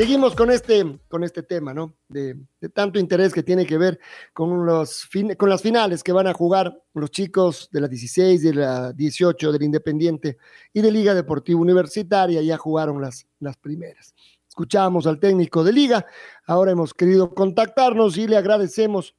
Seguimos con este, con este tema, ¿no? De, tanto interés que tiene que ver con, los con las finales que van a jugar los chicos de la 16, de la 18, del Independiente y de Liga Deportiva Universitaria. Ya jugaron las, las primeras. Escuchamos al técnico de Liga. Ahora hemos querido contactarnos y le agradecemos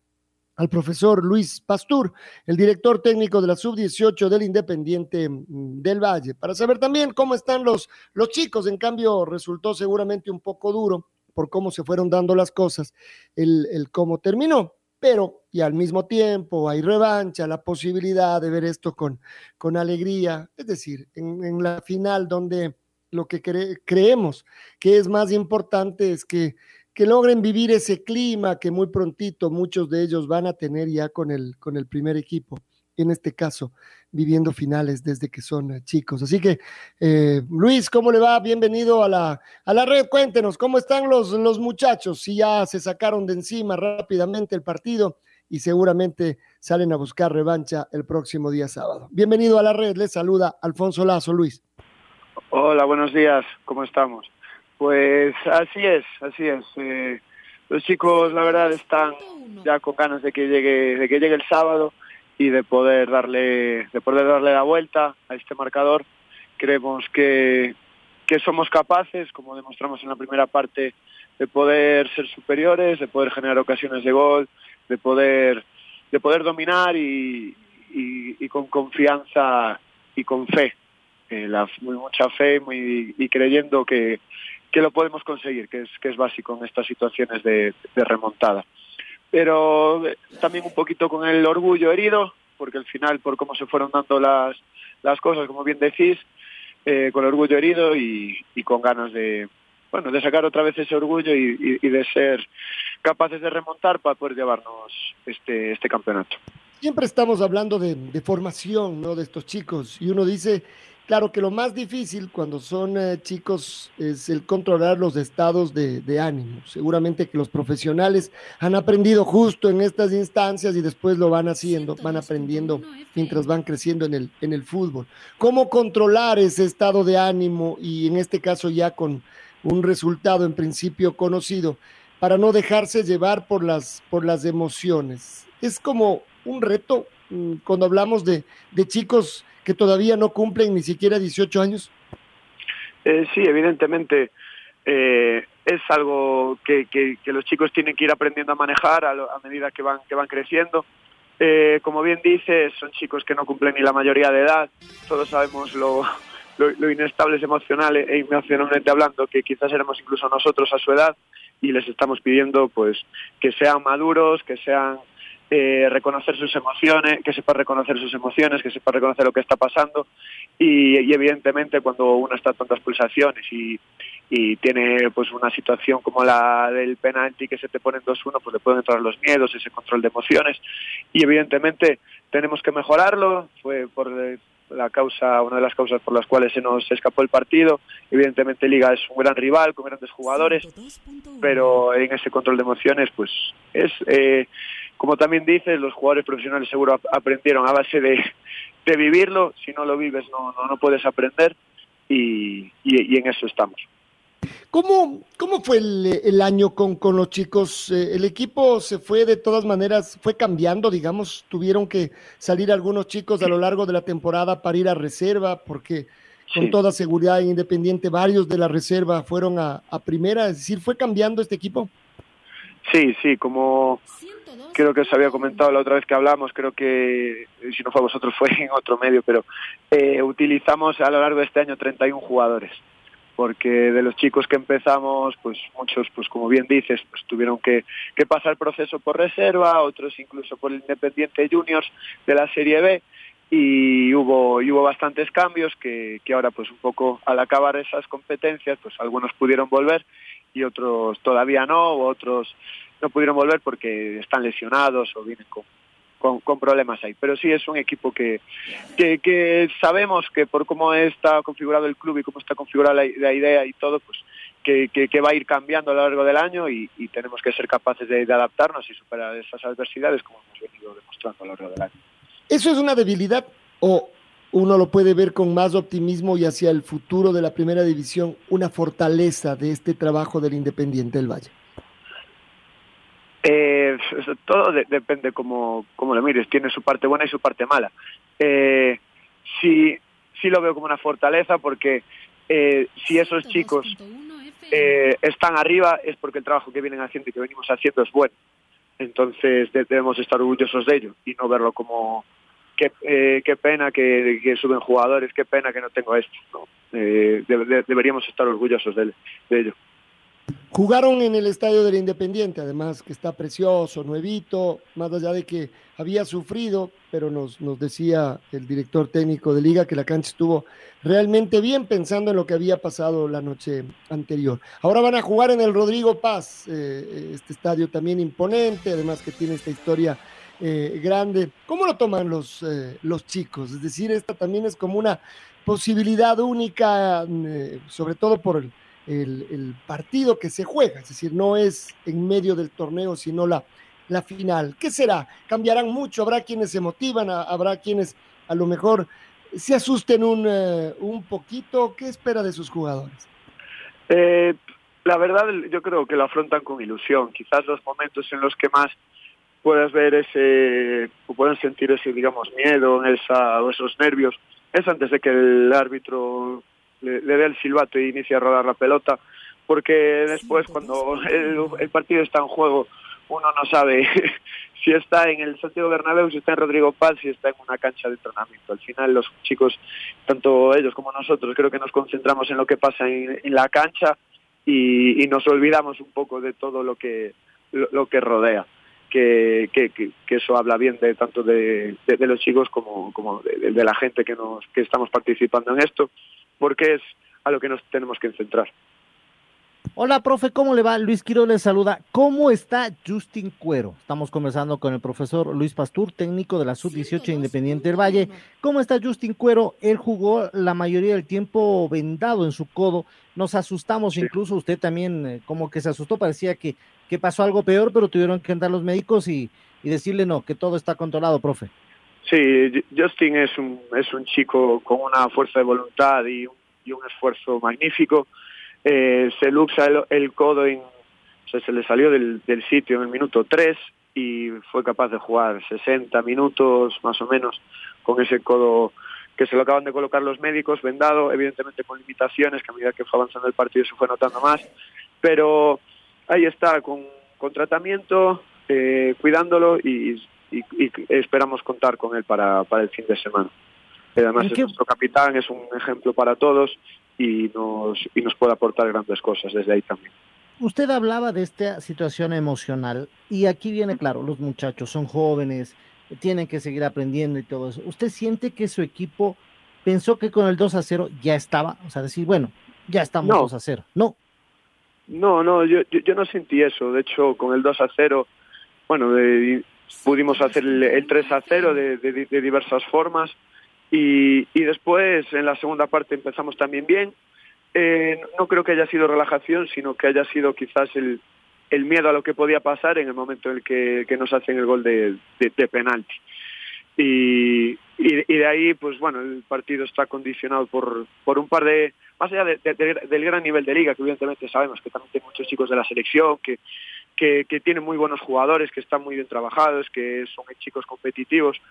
al profesor Luis Pastur, el director técnico de la sub-18 del Independiente mm, del Valle, para saber también cómo están los, los chicos. En cambio, resultó seguramente un poco duro por cómo se fueron dando las cosas, el, el cómo terminó. Pero, y al mismo tiempo, hay revancha, la posibilidad de ver esto con, con alegría. Es decir, en, en la final, donde lo que creemos que es más importante es que que logren vivir ese clima que muy prontito muchos de ellos van a tener ya con el, con el primer equipo, en este caso, viviendo finales desde que son eh, chicos. Así que, eh, Luis, ¿cómo le va? Bienvenido a la, a la red. Cuéntenos, ¿cómo están los, los muchachos? Si ya se sacaron de encima rápidamente el partido y seguramente salen a buscar revancha el próximo día sábado. Bienvenido a la red, les saluda Alfonso Lazo, Luis. Hola, buenos días, ¿cómo estamos? Pues así es, así es. Eh, los chicos, la verdad, están ya con ganas de que llegue, de que llegue el sábado y de poder darle, de poder darle la vuelta a este marcador. Creemos que, que somos capaces, como demostramos en la primera parte, de poder ser superiores, de poder generar ocasiones de gol, de poder, de poder dominar y, con confianza y con fe. Eh, la, muy mucha fe muy, y creyendo que, que lo podemos conseguir, que es, que es básico en estas situaciones de, remontada. Pero eh, también un poquito con el orgullo herido, porque al final, por cómo se fueron dando las, las cosas, como bien decís, eh, con orgullo herido y, con ganas de, bueno, de sacar otra vez ese orgullo y, de ser capaces de remontar para poder llevarnos este, este campeonato. Siempre estamos hablando de, de formación ¿no? de estos chicos y uno dice Claro que lo más difícil cuando son eh, chicos es el controlar los estados de, ánimo. Seguramente que los profesionales han aprendido justo en estas instancias y después lo van haciendo, van aprendiendo mientras van creciendo en el, en el fútbol. ¿Cómo controlar ese estado de ánimo y en este caso ya con un resultado en principio conocido para no dejarse llevar por las, por las emociones? Es como un reto mm, cuando hablamos de, de chicos que todavía no cumplen ni siquiera 18 años? Eh, sí, evidentemente eh, es algo que, que, los chicos tienen que ir aprendiendo a manejar a, medida que van, que van creciendo. Eh, como bien dices, son chicos que no cumplen ni la mayoría de edad. Todos sabemos lo, lo, inestables emocional e emocionalmente hablando que quizás éramos incluso nosotros a su edad y les estamos pidiendo pues que sean maduros, que sean eh, reconocer sus emociones, que sepa reconocer sus emociones, que sepa reconocer lo que está pasando. Y, evidentemente cuando uno está a tantas pulsaciones y, tiene pues una situación como la del penalti que se te pone en 2-1, pues le pueden entrar los miedos, ese control de emociones. Y evidentemente tenemos que mejorarlo, fue por la causa, una de las causas por las cuales se nos escapó el partido. Evidentemente Liga es un gran rival con grandes jugadores, pero en ese control de emociones, pues es eh, como también dices, los jugadores profesionales seguro aprendieron a base de, vivirlo. Si no lo vives, no, no, puedes aprender y, en eso estamos. ¿Cómo, cómo fue el, año con, con, los chicos? Eh, ¿El equipo se fue de todas maneras, fue cambiando, digamos? ¿Tuvieron que salir algunos chicos a lo largo de la temporada para ir a reserva? Porque con toda seguridad Independiente varios de la reserva fueron a, a primera. Es decir, ¿fue cambiando este equipo? Sí, sí, como creo que os había comentado la otra vez que hablamos, creo que si no fue vosotros fue en otro medio, pero eh, utilizamos a lo largo de este año 31 jugadores. porque de los chicos que empezamos, pues muchos, pues como bien dices, pues tuvieron que, que pasar proceso por reserva, otros incluso por el Independiente Juniors de la Serie B, y hubo, y hubo bastantes cambios que, que ahora pues un poco al acabar esas competencias, pues algunos pudieron volver y otros todavía no, otros no pudieron volver porque están lesionados o vienen con, con, problemas ahí. Pero sí es un equipo que, que, sabemos que por cómo está configurado el club y cómo está configurada la, idea y todo, pues que, va a ir cambiando a lo largo del año y, y tenemos que ser capaces de, de, adaptarnos y superar esas adversidades como hemos venido demostrando a lo largo del año. ¿Eso es una debilidad o uno lo puede ver con más optimismo y hacia el futuro de la primera división, una fortaleza de este trabajo del Independiente del Valle? Eh, todo de, depende como, como lo mires, tiene su parte buena y su parte mala. Eh, sí, sí lo veo como una fortaleza porque eh, si esos chicos eh, están arriba es porque el trabajo que vienen haciendo y que venimos haciendo es bueno. Entonces debemos estar orgullosos de ello y no verlo como qué, eh, qué pena que, suben jugadores, qué pena que no tengo esto. No. Eh, de, deberíamos estar orgullosos de, de ello. Jugaron en el estadio del Independiente, además que está precioso, nuevito, más allá de que había sufrido, pero nos, nos decía el director técnico de liga que la cancha estuvo realmente bien pensando en lo que había pasado la noche anterior. Ahora van a jugar en el Rodrigo Paz, eh, este estadio también imponente, además que tiene esta historia eh, grande. ¿Cómo lo toman los, eh, los chicos? Es decir, esta también es como una posibilidad única, eh, sobre todo por el el, partido que se juega, es decir, no es en medio del torneo, sino la, la final. ¿Qué será? ¿Cambiarán mucho? ¿Habrá quienes se motivan? ¿Habrá quienes a lo mejor se asusten un, uh, un poquito? ¿Qué espera de sus jugadores? Eh, la verdad, yo creo que lo afrontan con ilusión. Quizás los momentos en los que más puedas ver ese, o pueden sentir ese, digamos, miedo, esa, esos nervios, es antes de que el árbitro le, le dé el silbato y inicie a rodar la pelota, porque después cuando el, el, partido está en juego uno no sabe si está en el Santiago Bernabéu, si está en Rodrigo Paz, si está en una cancha de entrenamiento. Al final los chicos, tanto ellos como nosotros, creo que nos concentramos en lo que pasa en, en la cancha y, y, nos olvidamos un poco de todo lo que, lo, lo que rodea. Que, que, que, que, eso habla bien de tanto de, de, de los chicos como, como de, de, la gente que, nos, que estamos participando en esto porque es a lo que nos tenemos que centrar. Hola, profe, ¿cómo le va? Luis Quiro le saluda. ¿Cómo está Justin Cuero? Estamos conversando con el profesor Luis Pastur, técnico de la Sub-18 Independiente del Valle. ¿Cómo está Justin Cuero? Él jugó la mayoría del tiempo vendado en su codo. Nos asustamos, sí. incluso usted también eh, como que se asustó, parecía que, que pasó algo peor, pero tuvieron que andar los médicos y, y decirle no, que todo está controlado, profe. Sí, Justin es un, es un chico con una fuerza de voluntad y un, y un esfuerzo magnífico. Eh, se luxa el, el codo, en, se le salió del, del sitio en el minuto 3 y fue capaz de jugar 60 minutos más o menos con ese codo que se lo acaban de colocar los médicos, vendado, evidentemente con limitaciones, que a medida que fue avanzando el partido se fue notando más, pero ahí está, con, con tratamiento, eh, cuidándolo y y, y, esperamos contar con él para, para el fin de semana. Además es nuestro capitán, es un ejemplo para todos y nos, y nos puede aportar grandes cosas desde ahí también. Usted hablaba de esta situación emocional y aquí viene claro, los muchachos son jóvenes, tienen que seguir aprendiendo y todo eso. ¿Usted siente que su equipo pensó que con el 2 a 0 ya estaba? O sea, decir, bueno, ya estamos no. 2 a 0. No. No, no, yo, yo, yo no sentí eso. De hecho, con el 2 a 0, bueno, de, pudimos hacer el, el 3 a 0 de, de, diversas formas y, y, después en la segunda parte empezamos también bien. Eh, no creo que haya sido relajación, sino que haya sido quizás el, el miedo a lo que podía pasar en el momento en el que, que nos hacen el gol de, de penalti. Y, de ahí, pues bueno, el partido está condicionado por, por un par de, más allá de, del gran nivel de liga, que evidentemente sabemos que también hay muchos chicos de la selección, que, que, que tienen muy buenos jugadores, que están muy bien trabajados, que son chicos competitivos,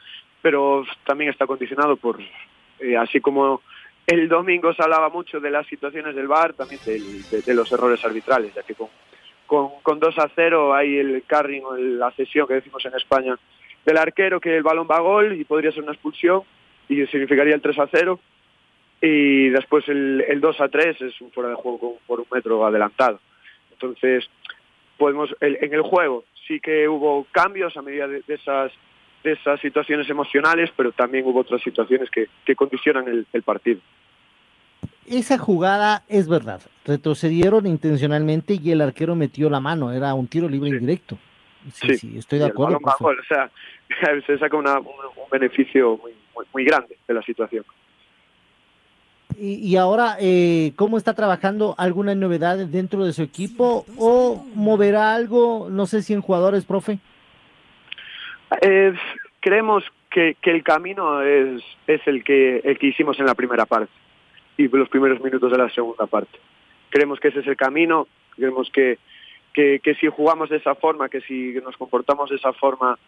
pero también está condicionado por, eh, así como el domingo se hablaba mucho de las situaciones del VAR, también de, los errores arbitrales, ya que con, con, con 2 a 0 hay el carring o la cesión que decimos en España del arquero, que el balón va a gol y podría ser una expulsión y significaría el 3 a 0 y después el, el 2 a 3 es un fuera de juego con, por un metro adelantado. Entonces, podemos el, en el juego sí que hubo cambios a medida de, de, esas de esas situaciones emocionales, pero también hubo otras situaciones que, que condicionan el, el partido esa jugada es verdad. Retrocedieron intencionalmente y el arquero metió la mano. Era un tiro libre indirecto. Sí, sí, sí, estoy de acuerdo. Bajo, o sea, se saca una, un, un, beneficio muy, muy, muy, grande de la situación. Y, ahora, eh, ¿cómo está trabajando? ¿Alguna novedad dentro de su equipo? ¿O moverá algo? No sé si en jugadores, profe. Eh, creemos que, que, el camino es, es el, que, el que hicimos en la primera parte y los primeros minutos de la segunda parte. Creemos que ese es el camino, creemos que, que, que si jugamos de esa forma, que si nos comportamos de esa forma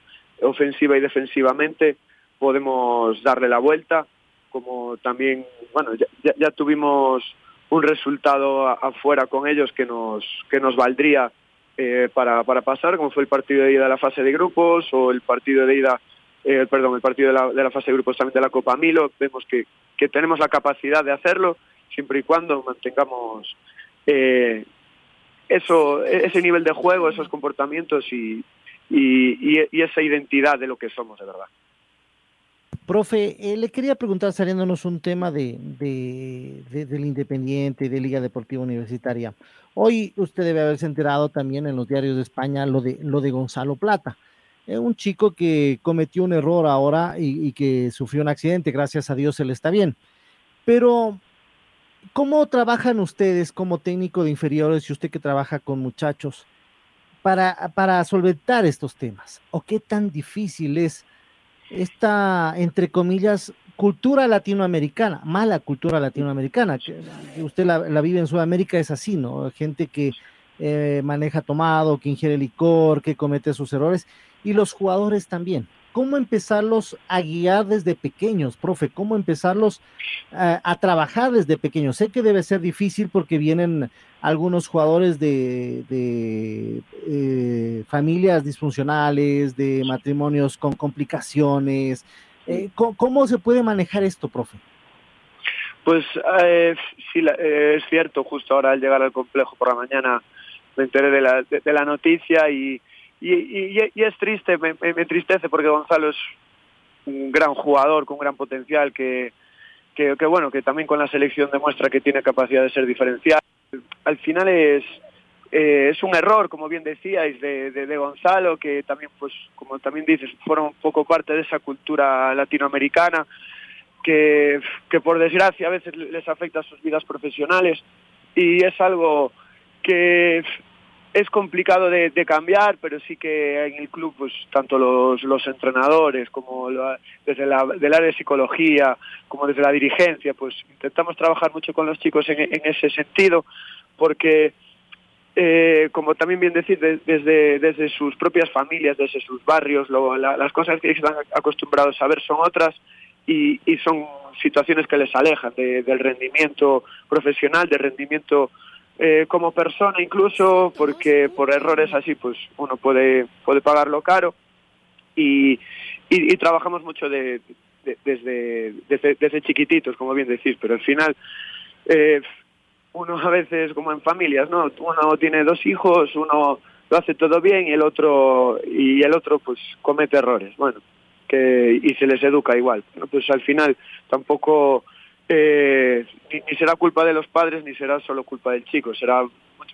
ofensiva y defensivamente, podemos darle la vuelta, como también, bueno, ya, ya, tuvimos un resultado afuera con ellos que nos, que nos valdría eh, para, para pasar, como fue el partido de ida a la fase de grupos o el partido de ida eh, perdón, el partido de la, de la, fase de grupos también de la Copa Milo, vemos que, que, tenemos la capacidad de hacerlo siempre y cuando mantengamos eh, eso, ese nivel de juego, esos comportamientos y, y, y, y, esa identidad de lo que somos de verdad. Profe, eh, le quería preguntar, saliéndonos un tema de, de, de, del Independiente, de Liga Deportiva Universitaria. Hoy usted debe haberse enterado también en los diarios de España lo de, lo de Gonzalo Plata eh, un chico que cometió un error ahora y, y, que sufrió un accidente, gracias a Dios él está bien. Pero, ¿cómo trabajan ustedes como técnico de inferiores y usted que trabaja con muchachos para, para solventar estos temas? ¿O qué tan difícil es esta, entre comillas, cultura latinoamericana, mala cultura latinoamericana? Que, usted la, la, vive en Sudamérica, es así, ¿no? Gente que eh, maneja tomado, que ingiere licor, que comete sus errores y los jugadores también. ¿Cómo empezarlos a guiar desde pequeños, profe? ¿Cómo empezarlos a, a, trabajar desde pequeños? Sé que debe ser difícil porque vienen algunos jugadores de, de eh, familias disfuncionales, de matrimonios con complicaciones. Eh, ¿cómo, ¿cómo, se puede manejar esto, profe? Pues eh, sí, eh, es cierto, justo ahora al llegar al complejo por la mañana me enteré de la noticia y, y, y, es triste, me, me, entristece porque Gonzalo es un gran jugador con gran potencial que, que, bueno, que también con la selección demuestra que tiene capacidad de ser diferencial. Al final es, eh, es un error, como bien decíais, de, de, de, Gonzalo, que también, pues, como también dices, fueron un poco parte de esa cultura latinoamericana, que, que por desgracia a veces les afecta a sus vidas profesionales y es algo que es complicado de, de, cambiar, pero sí que en el club, pues tanto los, los entrenadores como lo, desde la, del área de psicología, como desde la dirigencia, pues intentamos trabajar mucho con los chicos en, en ese sentido, porque eh, como también bien decir, de, desde, desde sus propias familias, desde sus barrios, lo, la, las cosas que están acostumbrados a ver son otras y, y son situaciones que les alejan de, del rendimiento profesional, del rendimiento eh, como persona incluso, porque por errores así pues uno puede, puede pagarlo caro y, y, y trabajamos mucho de, de, desde, desde, desde chiquititos, como bien decís, pero al final eh, uno a veces como en familias, ¿no? Uno tiene dos hijos, uno lo hace todo bien y el otro y el otro pues comete errores, bueno, que y se les educa igual. ¿no? Pues al final tampoco eh, ni, ni, será culpa de los padres ni será solo culpa del chico, será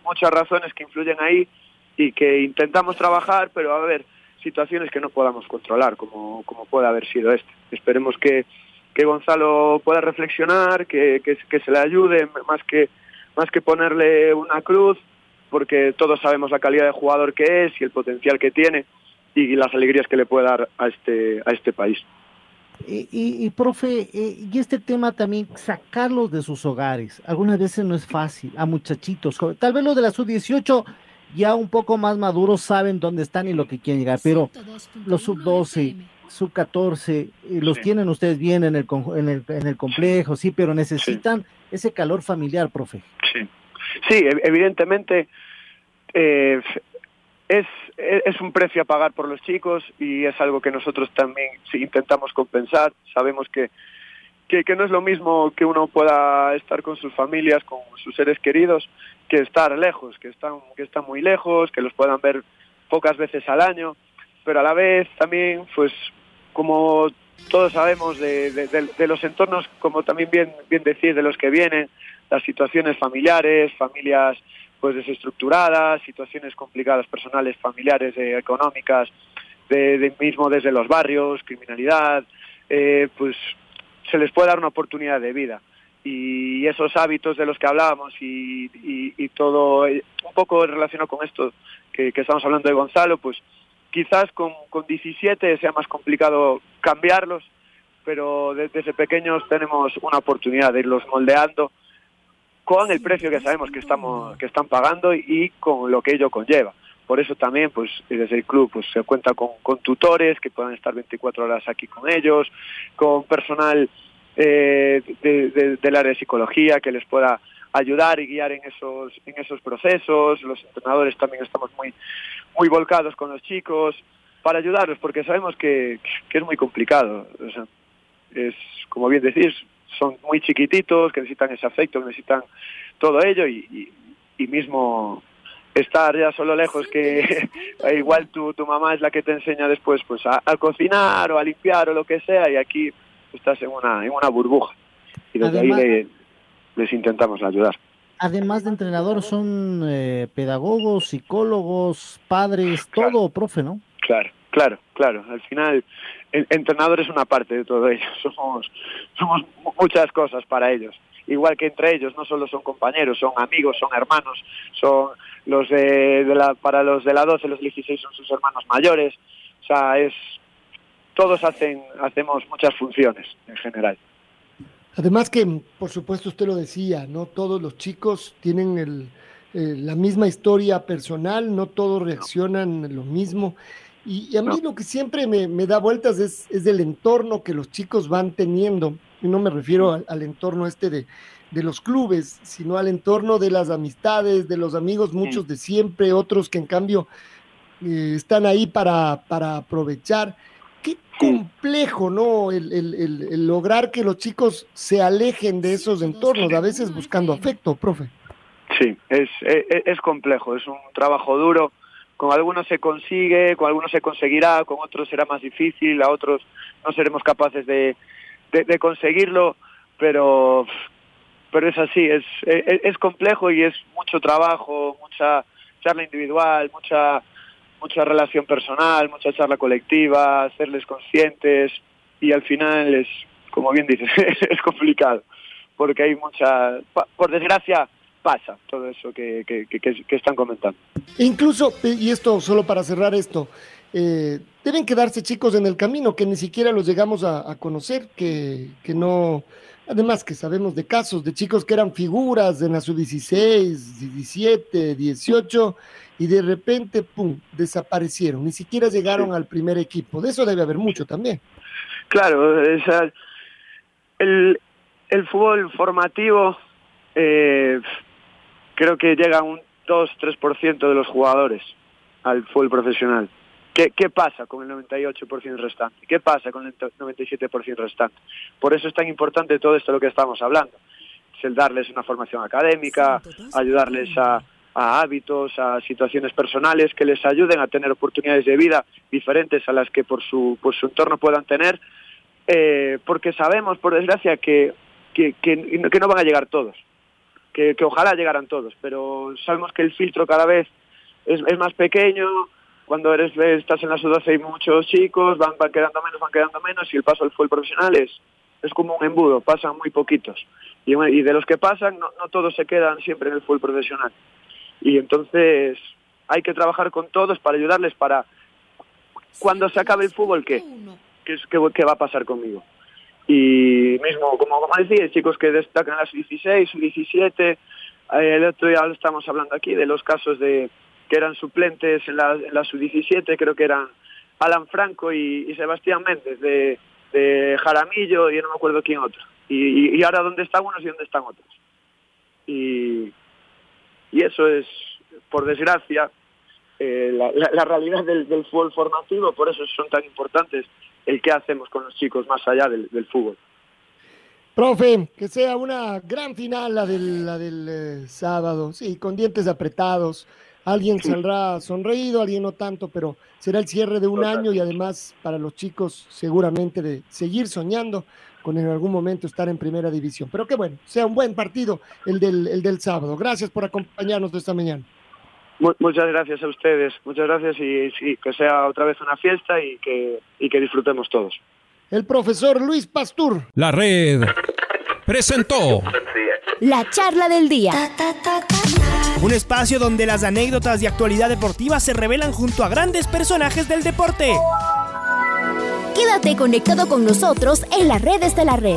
muchas razones que influyen ahí y que intentamos trabajar, pero a ver, situaciones que no podamos controlar, como, como puede haber sido este. Esperemos que, que Gonzalo pueda reflexionar, que, que, que se le ayude, más que, más que ponerle una cruz, porque todos sabemos la calidad de jugador que es y el potencial que tiene y las alegrías que le puede dar a este, a este país. Y, y, y, profe, eh, y este tema también, sacarlos de sus hogares, algunas veces no es fácil, a muchachitos, tal vez los de la sub-18 ya un poco más maduros saben dónde están y lo que quieren llegar, pero los sub-12, sub-14, eh, los sí. tienen ustedes bien en el, en el, en el complejo, sí, pero necesitan sí. ese calor familiar, profe. Sí, sí evidentemente eh, es, es un precio a pagar por los chicos y es algo que nosotros también intentamos compensar. Sabemos que, que, no es lo mismo que uno pueda estar con sus familias, con sus seres queridos, que estar lejos, que están, que están muy lejos, que los puedan ver pocas veces al año, pero a la vez también, pues como todos sabemos de, de, los entornos, como también bien, bien decir, de los que vienen, las situaciones familiares, familias pues desestructuradas, situaciones complicadas personales, familiares, eh, económicas, de, mismo desde los barrios, criminalidad, eh, pues se les puede dar una oportunidad de vida. Y esos hábitos de los que hablábamos y, y, y todo, eh, un poco relacionado con esto que, que, estamos hablando de Gonzalo, pues quizás con, con 17 sea más complicado cambiarlos, pero desde pequeños tenemos una oportunidad de irlos moldeando con el precio que sabemos que estamos que están pagando y con lo que ello conlleva. Por eso también, pues desde el club pues se cuenta con, tutores que puedan estar 24 horas aquí con ellos, con personal eh, de, de, del área de psicología que les pueda ayudar y guiar en esos en esos procesos. Los entrenadores también estamos muy muy volcados con los chicos para ayudarlos porque sabemos que, que es muy complicado. O sea, es como bien decís, son muy chiquititos, que necesitan ese afecto, que necesitan todo ello y, y, y mismo estar ya solo lejos que igual tu, tu mamá es la que te enseña después pues a, a, cocinar o a limpiar o lo que sea y aquí estás en una, en una burbuja y desde Además, ahí le, les intentamos ayudar. Además de entrenador son eh, pedagogos, psicólogos, padres, claro. todo, profe, ¿no? Claro, claro, claro. Al final entrenador es una parte de todo ello. Somos, somos muchas cosas para ellos. Igual que entre ellos, no solo son compañeros, son amigos, son hermanos, son los de, la, para los de la 12, los 16 son sus hermanos mayores. O sea, es, todos hacen, hacemos muchas funciones en general. Además que, por supuesto, usted lo decía, no todos los chicos tienen el, eh, la misma historia personal, no todos reaccionan lo mismo. Y, y a mí no. lo que siempre me, me da vueltas es, es, del entorno que los chicos van teniendo. Y no me refiero al, al entorno este de, de, los clubes, sino al entorno de las amistades, de los amigos, muchos de siempre, otros que en cambio eh, están ahí para, para aprovechar. Qué complejo, ¿no? El, el, el, el, lograr que los chicos se alejen de esos entornos, a veces buscando afecto, profe. Sí, es, es, es complejo, es un trabajo duro con algunos se consigue, con algunos se conseguirá, con otros será más difícil, a otros no seremos capaces de, de, conseguirlo, pero pero es así, es, es, es, complejo y es mucho trabajo, mucha charla individual, mucha mucha relación personal, mucha charla colectiva, hacerles conscientes y al final es, como bien dices, es complicado, porque hay mucha, por desgracia, pasa todo eso que, que, que, que, están comentando. Incluso, y esto solo para cerrar esto, eh, deben quedarse chicos en el camino que ni siquiera los llegamos a, a conocer, que, que no, además que sabemos de casos de chicos que eran figuras en la sub-16, 17, 18, y de repente, pum, desaparecieron, ni siquiera llegaron sí. al primer equipo. De eso debe haber mucho también. Claro, o sea, el, el fútbol formativo eh, creo que llega un 2-3% de los jugadores al fútbol profesional. ¿Qué, ¿Qué, pasa con el 98% restante? ¿Qué pasa con el 97% restante? Por eso es tan importante todo esto de lo que estamos hablando. Es el darles una formación académica, ayudarles a, a hábitos, a situaciones personales que les ayuden a tener oportunidades de vida diferentes a las que por su, por su entorno puedan tener, eh, porque sabemos, por desgracia, que, que, que, que no van a llegar todos que, ojalá llegaran todos, pero sabemos que el filtro cada vez es, más pequeño, cuando eres estás en la sub-12 hay muchos chicos, van, quedando menos, van quedando menos, y el paso al fútbol profesional es, es como un embudo, pasan muy poquitos. Y, de los que pasan, no, no todos se quedan siempre en el fútbol profesional. Y entonces hay que trabajar con todos para ayudarles para cuando se acabe el fútbol, ¿qué? ¿Qué, es, qué, qué va a pasar conmigo? Y mismo, como, decía, chicos que destacan las 16, 17, eh, el otro día estamos hablando aquí de los casos de que eran suplentes en la, en la sub-17, creo que eran Alan Franco y, Sebastián Méndez de, Jaramillo y no me acuerdo quién otro. Y, ahora dónde están unos y dónde están otros. Y, y eso es, por desgracia, eh, la, realidad del, del fútbol formativo, por eso son tan importantes el qué hacemos con los chicos más allá del, del fútbol. Profe, que sea una gran final la del, la del eh, sábado, sí, con dientes apretados. Alguien saldrá sonreído, alguien no tanto, pero será el cierre de un año y además para los chicos seguramente de seguir soñando con en algún momento estar en primera división. Pero que bueno, sea un buen partido el del, el del sábado. Gracias por acompañarnos de esta mañana. Muchas gracias a ustedes, muchas gracias y, y que sea otra vez una fiesta y que, y que disfrutemos todos. El profesor Luis Pastur. La red presentó La charla del día. Un espacio donde las anécdotas de actualidad deportiva se revelan junto a grandes personajes del deporte. Quédate conectado con nosotros en las redes de la red.